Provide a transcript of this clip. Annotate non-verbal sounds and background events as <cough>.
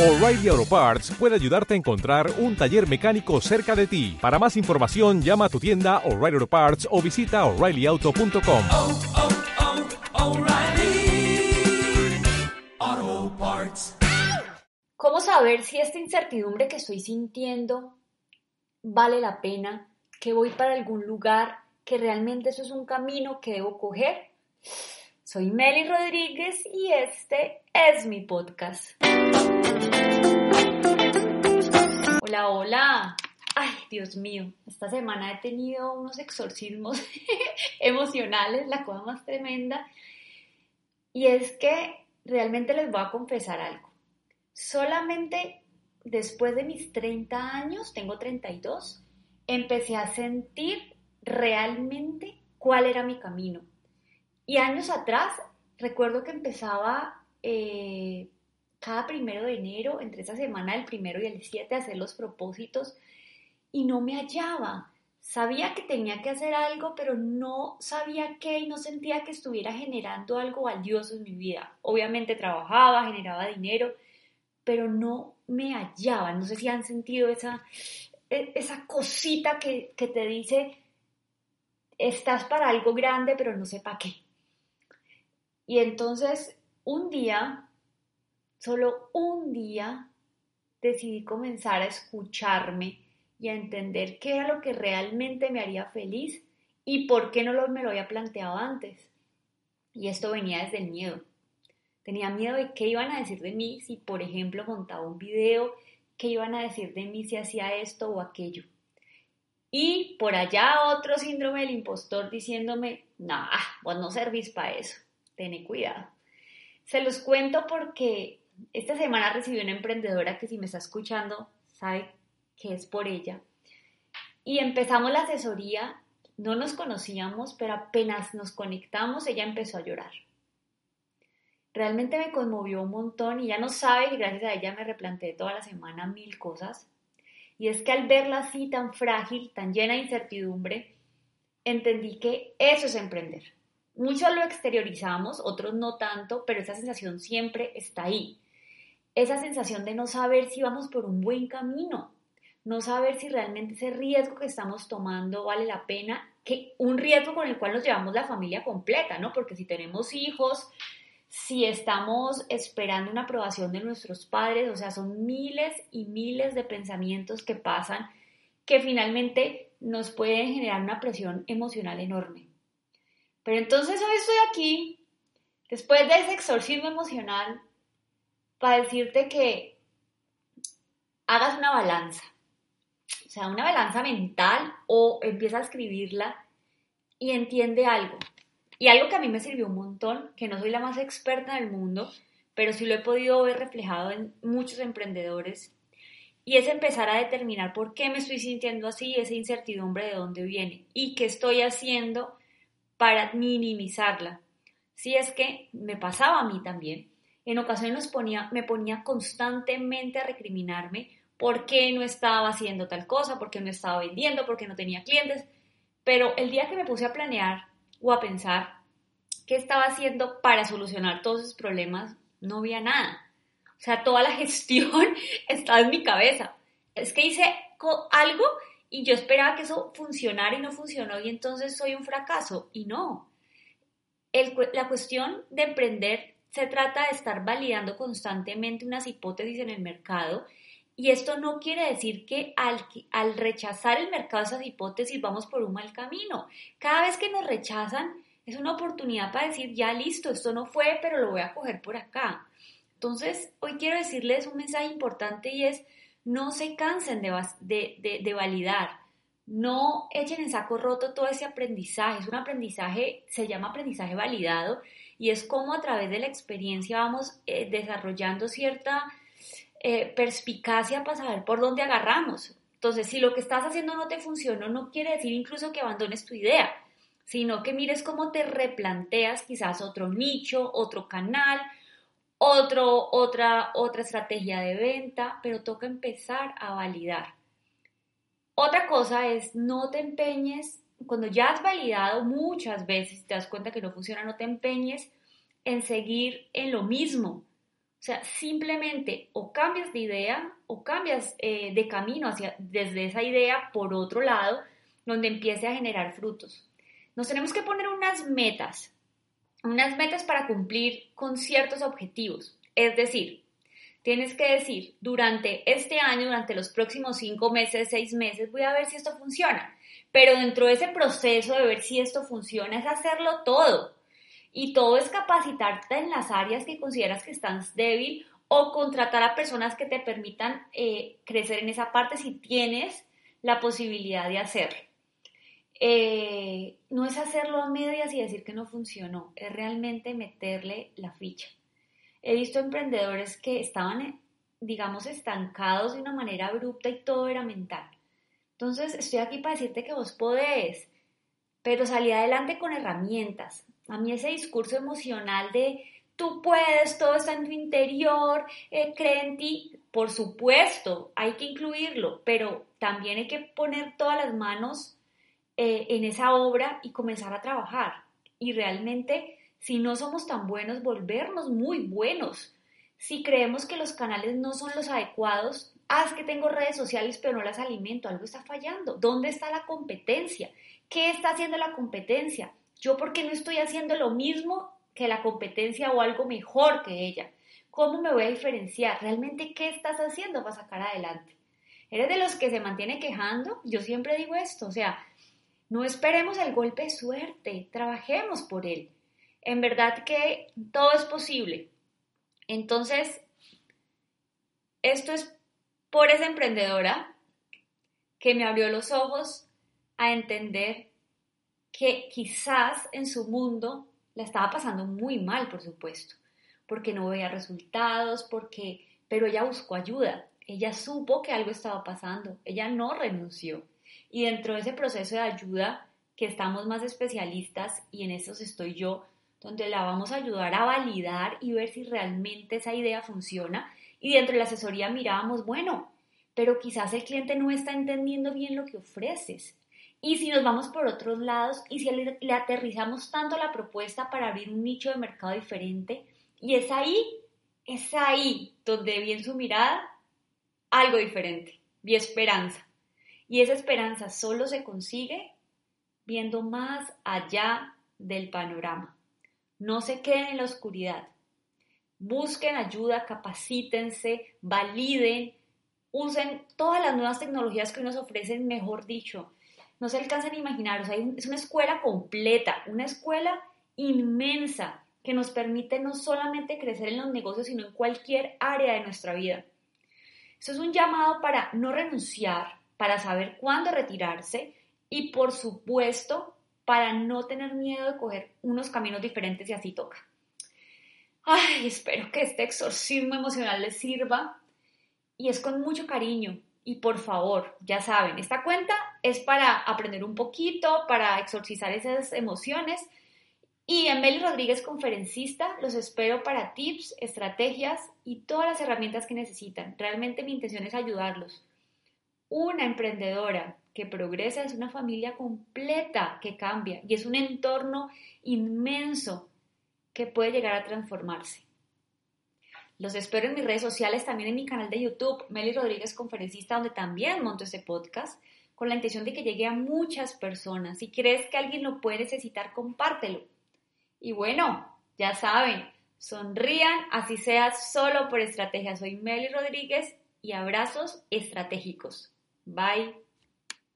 O'Reilly Auto Parts puede ayudarte a encontrar un taller mecánico cerca de ti. Para más información, llama a tu tienda O'Reilly Auto Parts o visita oreillyauto.com. oh, oh, Parts. ¿Cómo saber si esta incertidumbre que estoy sintiendo vale la pena? ¿Que voy para algún lugar? ¿Que realmente eso es un camino que debo coger? Soy Meli Rodríguez y este es mi podcast. Hola, hola. Ay, Dios mío, esta semana he tenido unos exorcismos <laughs> emocionales, la cosa más tremenda. Y es que realmente les voy a confesar algo. Solamente después de mis 30 años, tengo 32, empecé a sentir realmente cuál era mi camino. Y años atrás, recuerdo que empezaba eh, cada primero de enero, entre esa semana del primero y el 7, a hacer los propósitos y no me hallaba. Sabía que tenía que hacer algo, pero no sabía qué y no sentía que estuviera generando algo valioso en mi vida. Obviamente trabajaba, generaba dinero, pero no me hallaba. No sé si han sentido esa, e, esa cosita que, que te dice, estás para algo grande, pero no sé para qué. Y entonces, un día, solo un día, decidí comenzar a escucharme y a entender qué era lo que realmente me haría feliz y por qué no lo, me lo había planteado antes. Y esto venía desde el miedo. Tenía miedo de qué iban a decir de mí si, por ejemplo, montaba un video, qué iban a decir de mí si hacía esto o aquello. Y por allá otro síndrome del impostor diciéndome, nah, vos no servís para eso, ten cuidado. Se los cuento porque esta semana recibí una emprendedora que si me está escuchando sabe que es por ella. Y empezamos la asesoría, no nos conocíamos, pero apenas nos conectamos, ella empezó a llorar. Realmente me conmovió un montón y ya no sabe que gracias a ella me replanteé toda la semana mil cosas. Y es que al verla así tan frágil, tan llena de incertidumbre, entendí que eso es emprender. Muchos lo exteriorizamos, otros no tanto, pero esa sensación siempre está ahí. Esa sensación de no saber si vamos por un buen camino, no saber si realmente ese riesgo que estamos tomando vale la pena, que un riesgo con el cual nos llevamos la familia completa, ¿no? Porque si tenemos hijos, si estamos esperando una aprobación de nuestros padres, o sea, son miles y miles de pensamientos que pasan que finalmente nos pueden generar una presión emocional enorme. Pero entonces hoy estoy aquí, después de ese exorcismo emocional, para decirte que hagas una balanza o sea, una balanza mental o empieza a escribirla y entiende algo. Y algo que a mí me sirvió un montón, que no soy la más experta del mundo, pero sí lo he podido ver reflejado en muchos emprendedores, y es empezar a determinar por qué me estoy sintiendo así, esa incertidumbre de dónde viene y qué estoy haciendo para minimizarla. Si es que me pasaba a mí también, en ocasiones me ponía constantemente a recriminarme por qué no estaba haciendo tal cosa, por qué no estaba vendiendo, por qué no tenía clientes. Pero el día que me puse a planear o a pensar qué estaba haciendo para solucionar todos esos problemas, no había nada. O sea, toda la <laughs> gestión <laughs> estaba en mi cabeza. Es que hice algo y yo esperaba que eso funcionara y no funcionó y entonces soy un fracaso. Y no. la cuestión de emprender se trata de estar validando constantemente unas hipótesis en el mercado y esto no quiere decir que al, al rechazar el mercado esas hipótesis vamos por un mal camino. Cada vez que nos rechazan es una oportunidad para decir, ya listo, esto no fue, pero lo voy a coger por acá. Entonces, hoy quiero decirles un mensaje importante y es, no se cansen de, de, de, validar, no echen en saco roto todo ese aprendizaje. Es un aprendizaje, se llama aprendizaje validado y es como a través de la experiencia vamos eh, desarrollando cierta eh, perspicacia para saber por dónde agarramos. Entonces, si lo que estás haciendo no te funcionó, no quiere decir incluso que abandones tu idea, sino que mires cómo te replanteas quizás otro nicho, otro canal, otro, otra, otra estrategia de venta, pero toca empezar a validar. Otra cosa es no te empeñes, cuando ya has validado muchas veces, te das cuenta que no funciona, no te empeñes en seguir en lo mismo, O sea, simplemente o cambias de idea o cambias eh, de camino hacia, desde esa idea por otro lado, donde empiece a generar frutos. Nos tenemos que poner unas metas, unas metas para cumplir con ciertos objetivos. Es decir, tienes que decir, durante este año, durante los próximos cinco meses, seis meses, voy a ver si esto funciona. Pero dentro de ese proceso de ver si esto funciona es hacerlo todo. Y todo es capacitarte en las áreas que consideras que estás débil o contratar a personas que te permitan eh, crecer en esa parte si tienes la posibilidad de hacerlo. Eh, no es hacerlo a medias y decir que no funcionó, es realmente meterle la ficha. He visto emprendedores que estaban, digamos, estancados de una manera abrupta y todo era mental. Entonces, estoy aquí para decirte que vos podés, pero salí adelante con herramientas. A mí ese discurso emocional de tú puedes, todo está en tu interior, eh, cree en ti, por supuesto, hay que incluirlo, pero también hay que poner todas las manos eh, en esa obra y comenzar a trabajar. Y realmente, si no somos tan buenos, volvernos muy buenos. Si creemos que los canales no son los adecuados, haz que tengo redes sociales pero no las alimento, algo está fallando. ¿Dónde está la competencia? ¿Qué está haciendo la competencia? Yo por qué no estoy haciendo lo mismo que la competencia o algo mejor que ella. ¿Cómo me voy a diferenciar? ¿Realmente qué estás haciendo para sacar adelante? ¿Eres de los que se mantiene quejando? Yo siempre digo esto, o sea, no esperemos el golpe de suerte, trabajemos por él. En verdad que todo es posible. Entonces, esto es por esa emprendedora que me abrió los ojos a entender que quizás en su mundo la estaba pasando muy mal, por supuesto, porque no veía resultados, porque, pero ella buscó ayuda, ella supo que algo estaba pasando, ella no renunció. Y dentro de ese proceso de ayuda, que estamos más especialistas, y en eso estoy yo, donde la vamos a ayudar a validar y ver si realmente esa idea funciona. Y dentro de la asesoría mirábamos, bueno, pero quizás el cliente no está entendiendo bien lo que ofreces. Y si nos vamos por otros lados y si le, le aterrizamos tanto la propuesta para abrir un nicho de mercado diferente, y es ahí, es ahí donde vi en su mirada algo diferente, vi esperanza. Y esa esperanza solo se consigue viendo más allá del panorama. No se queden en la oscuridad. Busquen ayuda, capacítense, validen, usen todas las nuevas tecnologías que nos ofrecen, mejor dicho. No se alcanzan a imaginar, o sea, es una escuela completa, una escuela inmensa que nos permite no solamente crecer en los negocios, sino en cualquier área de nuestra vida. Eso es un llamado para no renunciar, para saber cuándo retirarse y por supuesto para no tener miedo de coger unos caminos diferentes y así toca. Ay, espero que este exorcismo emocional les sirva y es con mucho cariño. Y por favor, ya saben, esta cuenta es para aprender un poquito, para exorcizar esas emociones. Y en Rodríguez, conferencista, los espero para tips, estrategias y todas las herramientas que necesitan. Realmente mi intención es ayudarlos. Una emprendedora que progresa es una familia completa que cambia y es un entorno inmenso que puede llegar a transformarse. Los espero en mis redes sociales, también en mi canal de YouTube, Meli Rodríguez Conferencista, donde también monto este podcast con la intención de que llegue a muchas personas. Si crees que alguien lo puede necesitar, compártelo. Y bueno, ya saben, sonrían, así sea solo por estrategia. Soy Meli Rodríguez y abrazos estratégicos. Bye.